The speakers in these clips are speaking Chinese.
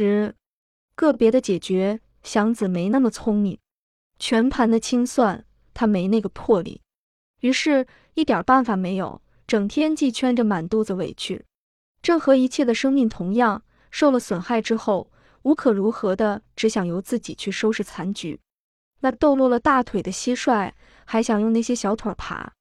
实，个别的解决，祥子没那么聪明；全盘的清算，他没那个魄力。于是，一点办法没有，整天既圈着满肚子委屈。正和一切的生命同样，受了损害之后，无可如何的，只想由自己去收拾残局。那抖落了大腿的蟋蟀，还想用那些小腿爬。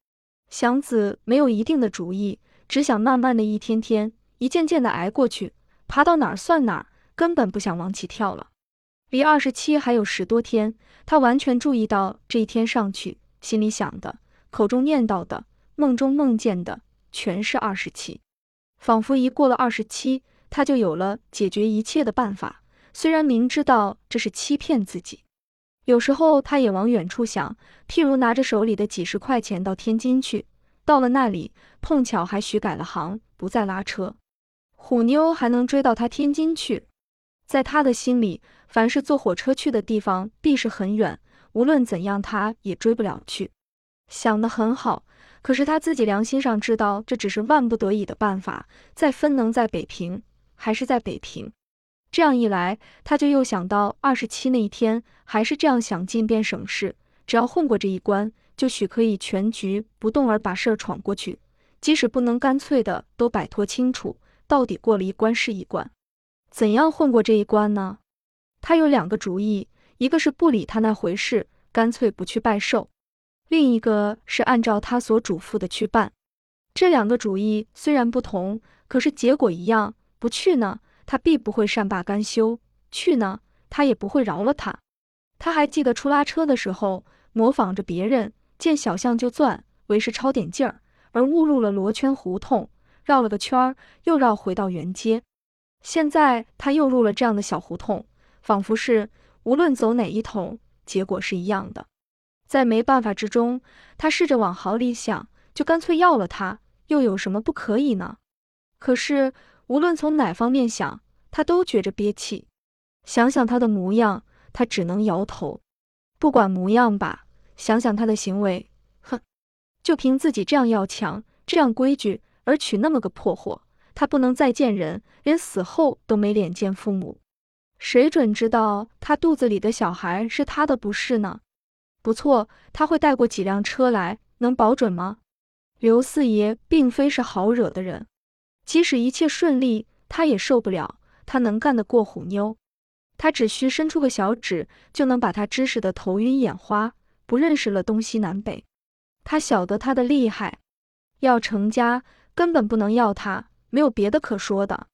祥子没有一定的主意，只想慢慢的一天天、一件件的挨过去，爬到哪儿算哪儿，根本不想往起跳了。离二十七还有十多天，他完全注意到这一天上去，心里想的、口中念叨的、梦中梦见的，全是二十七。仿佛一过了二十七，他就有了解决一切的办法。虽然明知道这是欺骗自己，有时候他也往远处想，譬如拿着手里的几十块钱到天津去，到了那里碰巧还许改了行，不再拉车，虎妞还能追到他天津去。在他的心里，凡是坐火车去的地方，必是很远，无论怎样，他也追不了去。想得很好。可是他自己良心上知道，这只是万不得已的办法。再分能在北平，还是在北平。这样一来，他就又想到二十七那一天，还是这样想进便省事。只要混过这一关，就许可以全局不动而把事儿闯过去。即使不能干脆的都摆脱清楚，到底过了一关是一关。怎样混过这一关呢？他有两个主意，一个是不理他那回事，干脆不去拜寿。另一个是按照他所嘱咐的去办，这两个主意虽然不同，可是结果一样。不去呢，他必不会善罢甘休；去呢，他也不会饶了他。他还记得出拉车的时候，模仿着别人，见小巷就钻，为是抄点劲儿，而误入了罗圈胡同，绕了个圈儿，又绕回到原街。现在他又入了这样的小胡同，仿佛是无论走哪一头，结果是一样的。在没办法之中，他试着往好里想，就干脆要了他，又有什么不可以呢？可是无论从哪方面想，他都觉着憋气。想想他的模样，他只能摇头。不管模样吧，想想他的行为，哼，就凭自己这样要强，这样规矩，而娶那么个破货，他不能再见人，连死后都没脸见父母。谁准知道他肚子里的小孩是他的不是呢？不错，他会带过几辆车来，能保准吗？刘四爷并非是好惹的人，即使一切顺利，他也受不了。他能干得过虎妞，他只需伸出个小指，就能把他支使得头晕眼花，不认识了东西南北。他晓得他的厉害，要成家根本不能要他，没有别的可说的。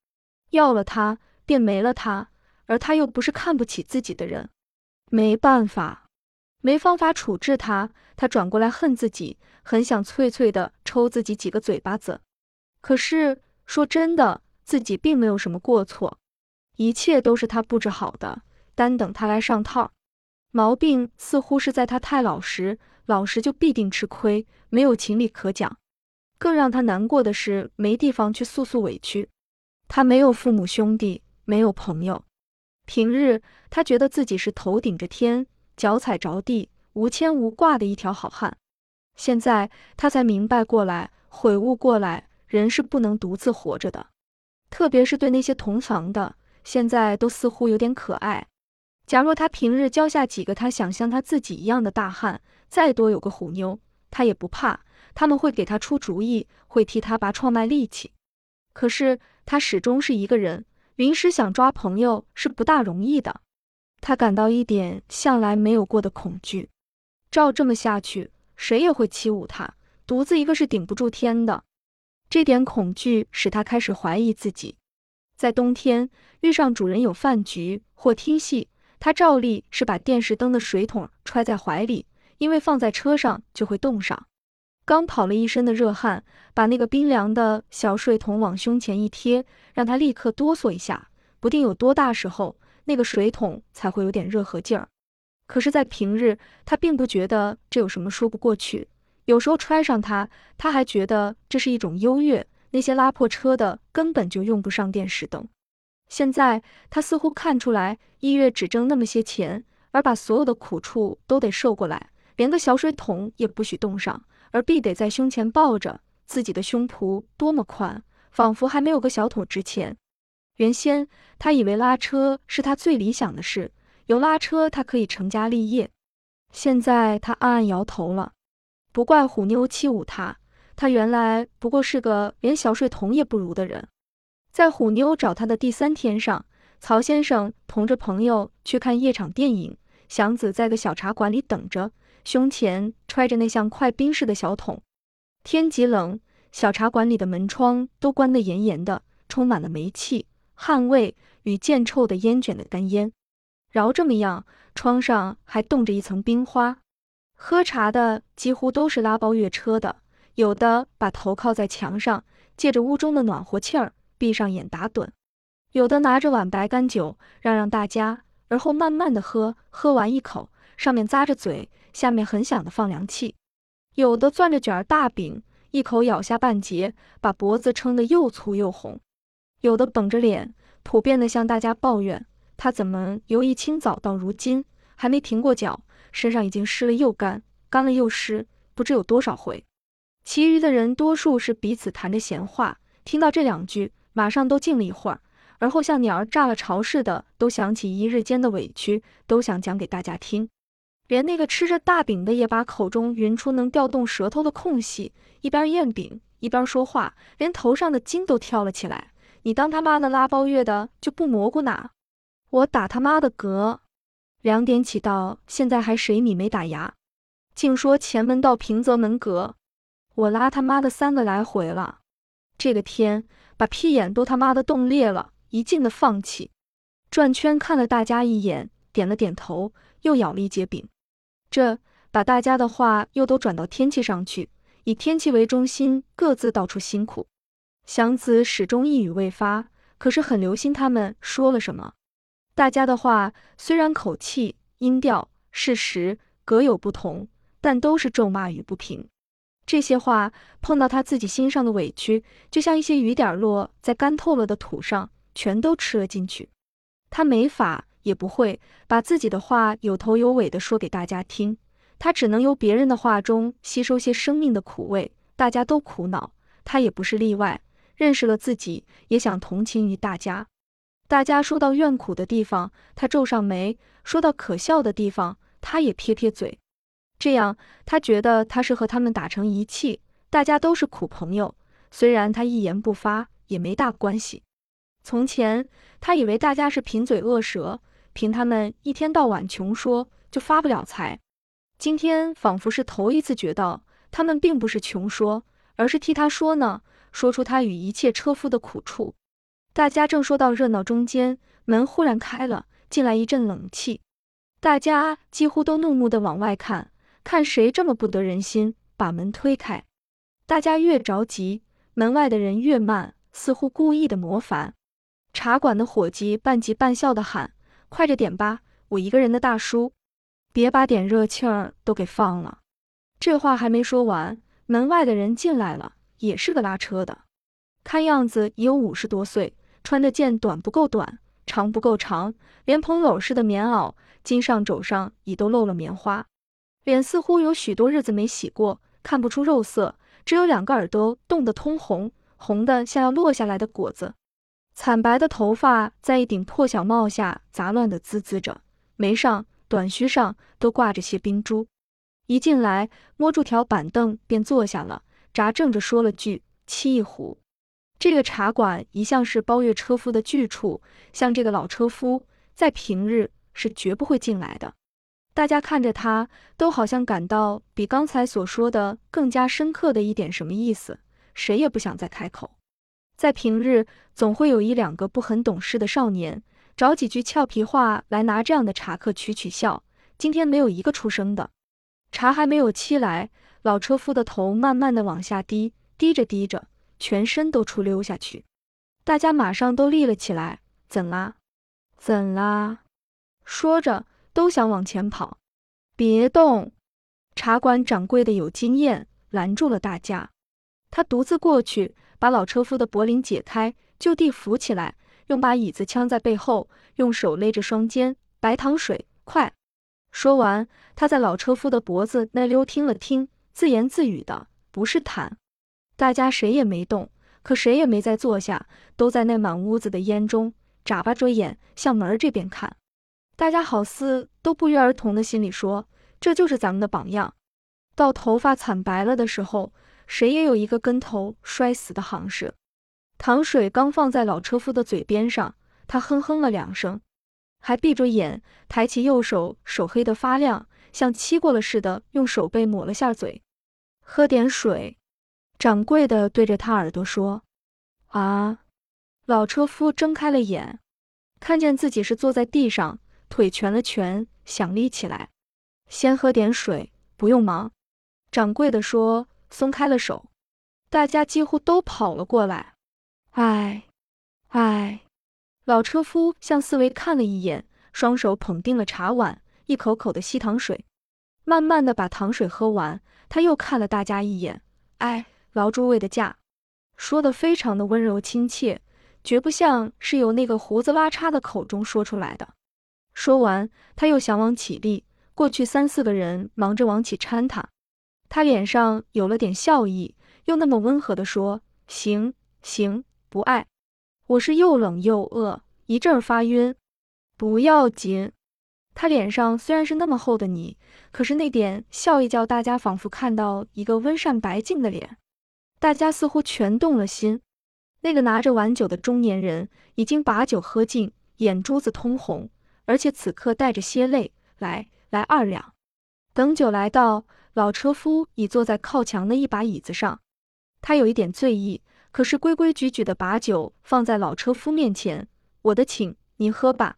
要了他，便没了他，而他又不是看不起自己的人，没办法。没方法处置他，他转过来恨自己，很想脆脆的抽自己几个嘴巴子。可是说真的，自己并没有什么过错，一切都是他布置好的，单等他来上套。毛病似乎是在他太老实，老实就必定吃亏，没有情理可讲。更让他难过的是，没地方去诉诉委屈。他没有父母兄弟，没有朋友。平日他觉得自己是头顶着天。脚踩着地，无牵无挂的一条好汉。现在他才明白过来，悔悟过来，人是不能独自活着的。特别是对那些同房的，现在都似乎有点可爱。假若他平日交下几个他想像他自己一样的大汉，再多有个虎妞，他也不怕。他们会给他出主意，会替他拔创卖力气。可是他始终是一个人，临时想抓朋友是不大容易的。他感到一点向来没有过的恐惧，照这么下去，谁也会欺侮他，独自一个是顶不住天的。这点恐惧使他开始怀疑自己。在冬天遇上主人有饭局或听戏，他照例是把电视灯的水桶揣在怀里，因为放在车上就会冻上。刚跑了一身的热汗，把那个冰凉的小水桶往胸前一贴，让他立刻哆嗦一下，不定有多大时候。那个水桶才会有点热和劲儿，可是，在平日他并不觉得这有什么说不过去。有时候揣上它，他还觉得这是一种优越。那些拉破车的根本就用不上电视灯。现在他似乎看出来，一月只挣那么些钱，而把所有的苦处都得受过来，连个小水桶也不许冻上，而必得在胸前抱着。自己的胸脯多么宽，仿佛还没有个小腿值钱。原先他以为拉车是他最理想的事，有拉车他可以成家立业。现在他暗暗摇头了，不怪虎妞欺侮他，他原来不过是个连小睡童也不如的人。在虎妞找他的第三天上，曹先生同着朋友去看夜场电影，祥子在个小茶馆里等着，胸前揣着那像快冰似的小桶。天极冷，小茶馆里的门窗都关得严严的，充满了煤气、汗味与见臭的烟卷的干烟。饶这么样。窗上还冻着一层冰花，喝茶的几乎都是拉包月车的，有的把头靠在墙上，借着屋中的暖和气儿，闭上眼打盹；有的拿着碗白干酒让让大家，而后慢慢的喝，喝完一口，上面咂着嘴，下面很响的放凉气；有的攥着卷儿大饼，一口咬下半截，把脖子撑得又粗又红；有的绷着脸，普遍的向大家抱怨。他怎么由一清早到如今还没停过脚？身上已经湿了又干，干了又湿，不知有多少回。其余的人多数是彼此谈着闲话，听到这两句，马上都静了一会儿，而后像鸟儿炸了巢似的，都想起一日间的委屈，都想讲给大家听。连那个吃着大饼的也把口中匀出能调动舌头的空隙，一边咽饼一边说话，连头上的筋都跳了起来。你当他妈的拉包月的就不蘑菇哪？我打他妈的嗝！两点起到现在还水米没打牙，竟说前门到平泽门阁，我拉他妈的三个来回了。这个天把屁眼都他妈的冻裂了，一劲的放弃，转圈看了大家一眼，点了点头，又咬了一截饼。这把大家的话又都转到天气上去，以天气为中心，各自道出辛苦。祥子始终一语未发，可是很留心他们说了什么。大家的话虽然口气、音调、事实各有不同，但都是咒骂与不平。这些话碰到他自己心上的委屈，就像一些雨点落在干透了的土上，全都吃了进去。他没法也不会把自己的话有头有尾的说给大家听，他只能由别人的话中吸收些生命的苦味。大家都苦恼，他也不是例外。认识了自己，也想同情于大家。大家说到怨苦的地方，他皱上眉；说到可笑的地方，他也撇撇嘴。这样，他觉得他是和他们打成一气，大家都是苦朋友。虽然他一言不发，也没大关系。从前，他以为大家是贫嘴恶舌，凭他们一天到晚穷说，就发不了财。今天仿佛是头一次觉到，他们并不是穷说，而是替他说呢，说出他与一切车夫的苦处。大家正说到热闹中间，门忽然开了，进来一阵冷气，大家几乎都怒目的往外看，看谁这么不得人心，把门推开。大家越着急，门外的人越慢，似乎故意的磨烦。茶馆的伙计半急半笑的喊：“快着点吧，我一个人的大叔，别把点热气儿都给放了。”这话还没说完，门外的人进来了，也是个拉车的，看样子也有五十多岁。穿着件短不够短，长不够长，连蓬篓似的棉袄，襟上肘上已都露了棉花，脸似乎有许多日子没洗过，看不出肉色，只有两个耳朵冻得通红，红的像要落下来的果子。惨白的头发在一顶破小帽下杂乱的滋滋着，眉上、短须上都挂着些冰珠。一进来，摸住条板凳便坐下了，眨正着说了句：“沏一壶。”这个茶馆一向是包月车夫的聚处，像这个老车夫，在平日是绝不会进来的。大家看着他，都好像感到比刚才所说的更加深刻的一点什么意思，谁也不想再开口。在平日，总会有一两个不很懂事的少年，找几句俏皮话来拿这样的茶客取取笑。今天没有一个出声的，茶还没有沏来，老车夫的头慢慢的往下低，低着低着。全身都出溜下去，大家马上都立了起来。怎啦？怎啦？说着都想往前跑。别动！茶馆掌柜的有经验，拦住了大家。他独自过去，把老车夫的脖领解开，就地扶起来，用把椅子呛在背后，用手勒着双肩。白糖水，快！说完，他在老车夫的脖子那溜听了听，自言自语的：“不是痰。”大家谁也没动，可谁也没再坐下，都在那满屋子的烟中眨巴着眼向门这边看。大家好似都不约而同的心里说：“这就是咱们的榜样。”到头发惨白了的时候，谁也有一个跟头摔死的行市。糖水刚放在老车夫的嘴边上，他哼哼了两声，还闭着眼，抬起右手，手黑得发亮，像漆过了似的，用手背抹了下嘴。喝点水。掌柜的对着他耳朵说：“啊！”老车夫睁开了眼，看见自己是坐在地上，腿蜷了蜷，想立起来。先喝点水，不用忙。掌柜的说，松开了手。大家几乎都跑了过来。哎，哎！老车夫向四围看了一眼，双手捧定了茶碗，一口口的吸糖水，慢慢的把糖水喝完。他又看了大家一眼，哎。劳诸位的驾，说的非常的温柔亲切，绝不像是由那个胡子拉碴的口中说出来的。说完，他又想往起立，过去三四个人忙着往起搀他，他脸上有了点笑意，又那么温和的说：“行行，不爱。我是又冷又饿，一阵发晕，不要紧。”他脸上虽然是那么厚的泥，可是那点笑意叫大家仿佛看到一个温善白净的脸。大家似乎全动了心。那个拿着碗酒的中年人已经把酒喝尽，眼珠子通红，而且此刻带着些泪。来来，二两。等酒来到，老车夫已坐在靠墙的一把椅子上。他有一点醉意，可是规规矩矩的把酒放在老车夫面前。我的请，您喝吧。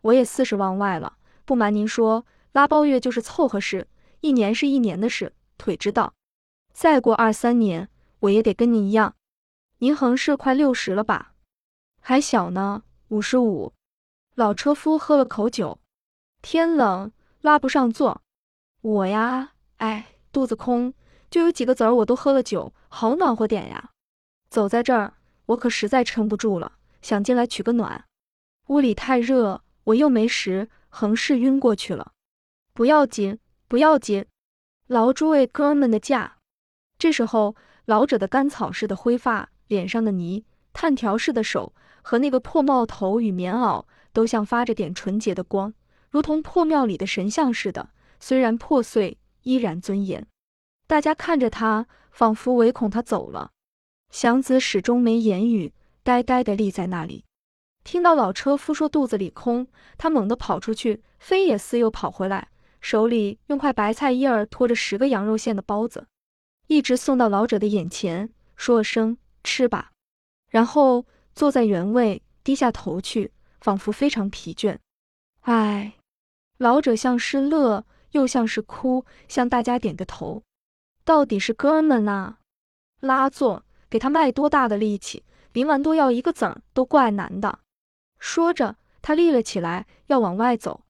我也四十往外了，不瞒您说，拉包月就是凑合事，一年是一年的事，腿知道。再过二三年。我也得跟您一样，您横是快六十了吧？还小呢，五十五。老车夫喝了口酒，天冷拉不上座。我呀，哎，肚子空，就有几个子儿，我都喝了酒，好暖和点呀。走在这儿，我可实在撑不住了，想进来取个暖。屋里太热，我又没食，横是晕过去了。不要紧，不要紧，劳诸位哥们的驾。这时候。老者的干草似的灰发，脸上的泥，炭条似的手和那个破帽头与棉袄，都像发着点纯洁的光，如同破庙里的神像似的。虽然破碎，依然尊严。大家看着他，仿佛唯恐他走了。祥子始终没言语，呆呆地立在那里。听到老车夫说肚子里空，他猛地跑出去，飞也似又跑回来，手里用块白菜叶儿托着十个羊肉馅的包子。一直送到老者的眼前，说了声“吃吧”，然后坐在原位，低下头去，仿佛非常疲倦。唉，老者像是乐，又像是哭，向大家点个头。到底是哥们呐，拉座，给他卖多大的力气，临完多要一个子儿都怪难的。说着，他立了起来，要往外走。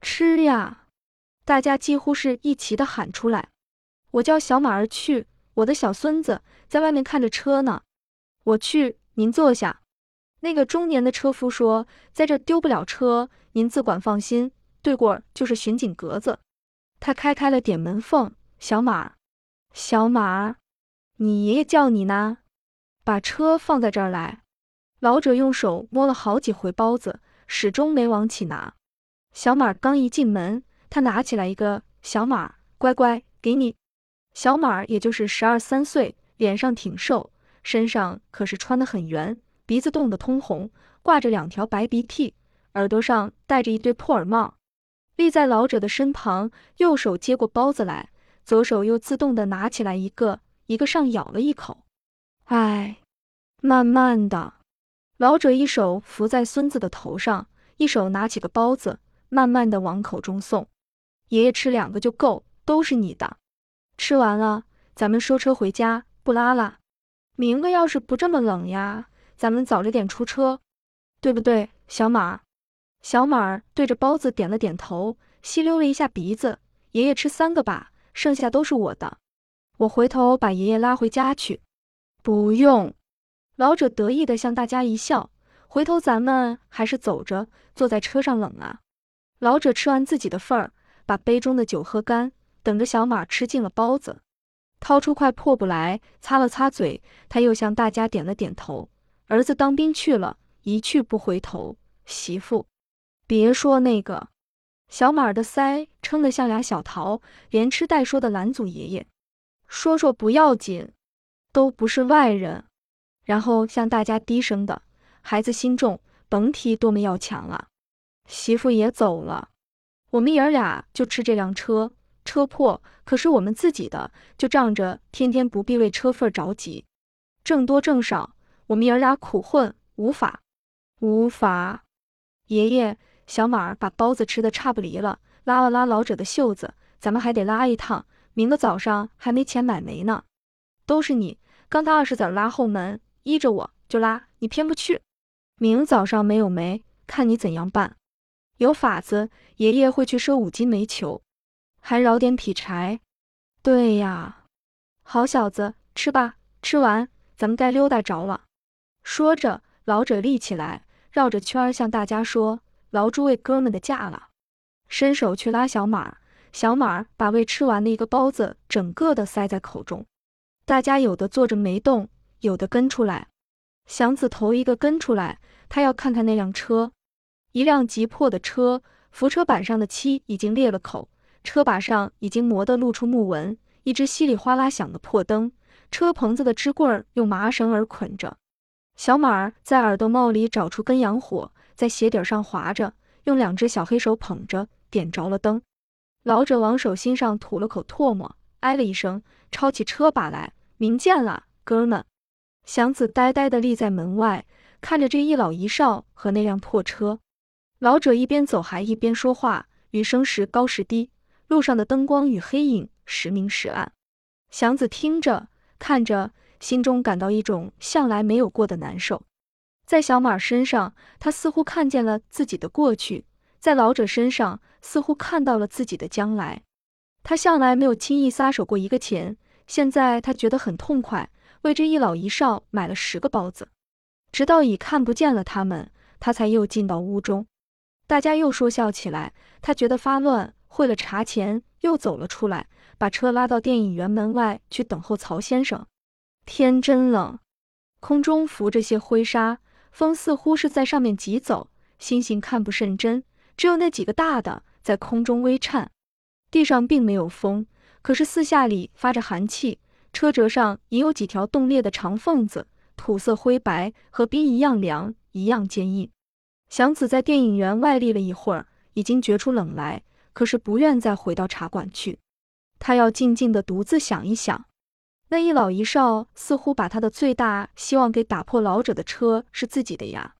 吃呀！大家几乎是一齐的喊出来。我叫小马儿去，我的小孙子在外面看着车呢。我去，您坐下。那个中年的车夫说，在这丢不了车，您自管放心。对过就是巡警格子。他开开了点门缝。小马，小马，你爷爷叫你呢。把车放在这儿来。老者用手摸了好几回包子，始终没往起拿。小马刚一进门，他拿起来一个。小马，乖乖，给你。小马也就是十二三岁，脸上挺瘦，身上可是穿得很圆，鼻子冻得通红，挂着两条白鼻涕，耳朵上戴着一对破耳帽，立在老者的身旁，右手接过包子来，左手又自动的拿起来一个，一个上咬了一口。哎，慢慢的，老者一手扶在孙子的头上，一手拿起个包子，慢慢的往口中送。爷爷吃两个就够，都是你的。吃完了，咱们收车回家，不拉了。明个要是不这么冷呀，咱们早着点出车，对不对，小马？小马儿对着包子点了点头，吸溜了一下鼻子。爷爷吃三个吧，剩下都是我的。我回头把爷爷拉回家去。不用。老者得意地向大家一笑。回头咱们还是走着，坐在车上冷啊。老者吃完自己的份儿，把杯中的酒喝干。等着小马吃尽了包子，掏出块破布来擦了擦嘴，他又向大家点了点头。儿子当兵去了，一去不回头。媳妇，别说那个。小马的腮撑得像俩小桃，连吃带说的拦阻爷爷：“说说不要紧，都不是外人。”然后向大家低声的：“孩子心重，甭提多么要强了。”媳妇也走了，我们爷儿俩就吃这辆车，车破可是我们自己的，就仗着天天不必为车份着急，挣多挣少，我们爷儿俩苦混，无法，无法。爷爷。小马儿把包子吃的差不离了，拉了拉老者的袖子：“咱们还得拉一趟，明个早上还没钱买煤呢。”都是你，刚他二十子拉后门，依着我就拉，你偏不去。明早上没有煤，看你怎样办。有法子，爷爷会去赊五斤煤球，还饶点劈柴。对呀，好小子，吃吧，吃完咱们该溜达着了。说着，老者立起来，绕着圈儿向大家说。劳诸位哥们的驾了，伸手去拉小马，小马把未吃完的一个包子整个的塞在口中。大家有的坐着没动，有的跟出来。祥子头一个跟出来，他要看看那辆车，一辆急迫的车，扶车板上的漆已经裂了口，车把上已经磨得露出木纹，一只稀里哗啦响的破灯，车棚子的支棍儿用麻绳儿捆着。小马儿在耳朵帽里找出根洋火。在鞋底上划着，用两只小黑手捧着，点着了灯。老者往手心上吐了口唾沫，哎了一声，抄起车把来：“明见了，哥们。”祥子呆呆地立在门外，看着这一老一少和那辆破车。老者一边走还一边说话，语声时高时低，路上的灯光与黑影时明时暗。祥子听着看着，心中感到一种向来没有过的难受。在小马身上，他似乎看见了自己的过去；在老者身上，似乎看到了自己的将来。他向来没有轻易撒手过一个钱，现在他觉得很痛快，为这一老一少买了十个包子。直到已看不见了他们，他才又进到屋中。大家又说笑起来，他觉得发乱，汇了茶钱，又走了出来，把车拉到电影院门外去等候曹先生。天真冷，空中浮着些灰沙。风似乎是在上面疾走，星星看不甚真，只有那几个大的在空中微颤。地上并没有风，可是四下里发着寒气。车辙上已有几条冻裂的长缝子，土色灰白，和冰一样凉，一样坚硬。祥子在电影院外立了一会儿，已经觉出冷来，可是不愿再回到茶馆去，他要静静的独自想一想。那一老一少似乎把他的最大希望给打破。老者的车是自己的呀。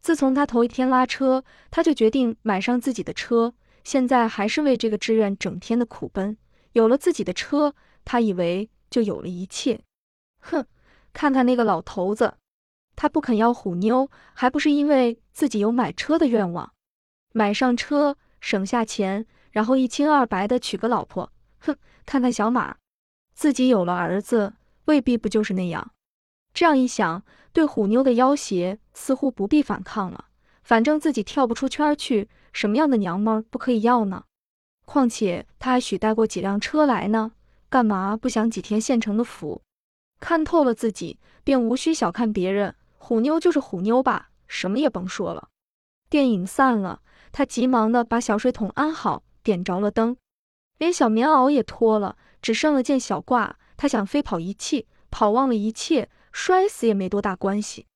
自从他头一天拉车，他就决定买上自己的车。现在还是为这个志愿整天的苦奔。有了自己的车，他以为就有了一切。哼，看看那个老头子，他不肯要虎妞，还不是因为自己有买车的愿望？买上车，省下钱，然后一清二白的娶个老婆。哼，看看小马。自己有了儿子，未必不就是那样。这样一想，对虎妞的要挟似乎不必反抗了。反正自己跳不出圈去，什么样的娘们不可以要呢？况且他还许带过几辆车来呢，干嘛不享几天现成的福？看透了自己，便无需小看别人。虎妞就是虎妞吧，什么也甭说了。电影散了，他急忙的把小水桶安好，点着了灯，连小棉袄也脱了。只剩了件小褂，他想飞跑一气，跑忘了一切，摔死也没多大关系。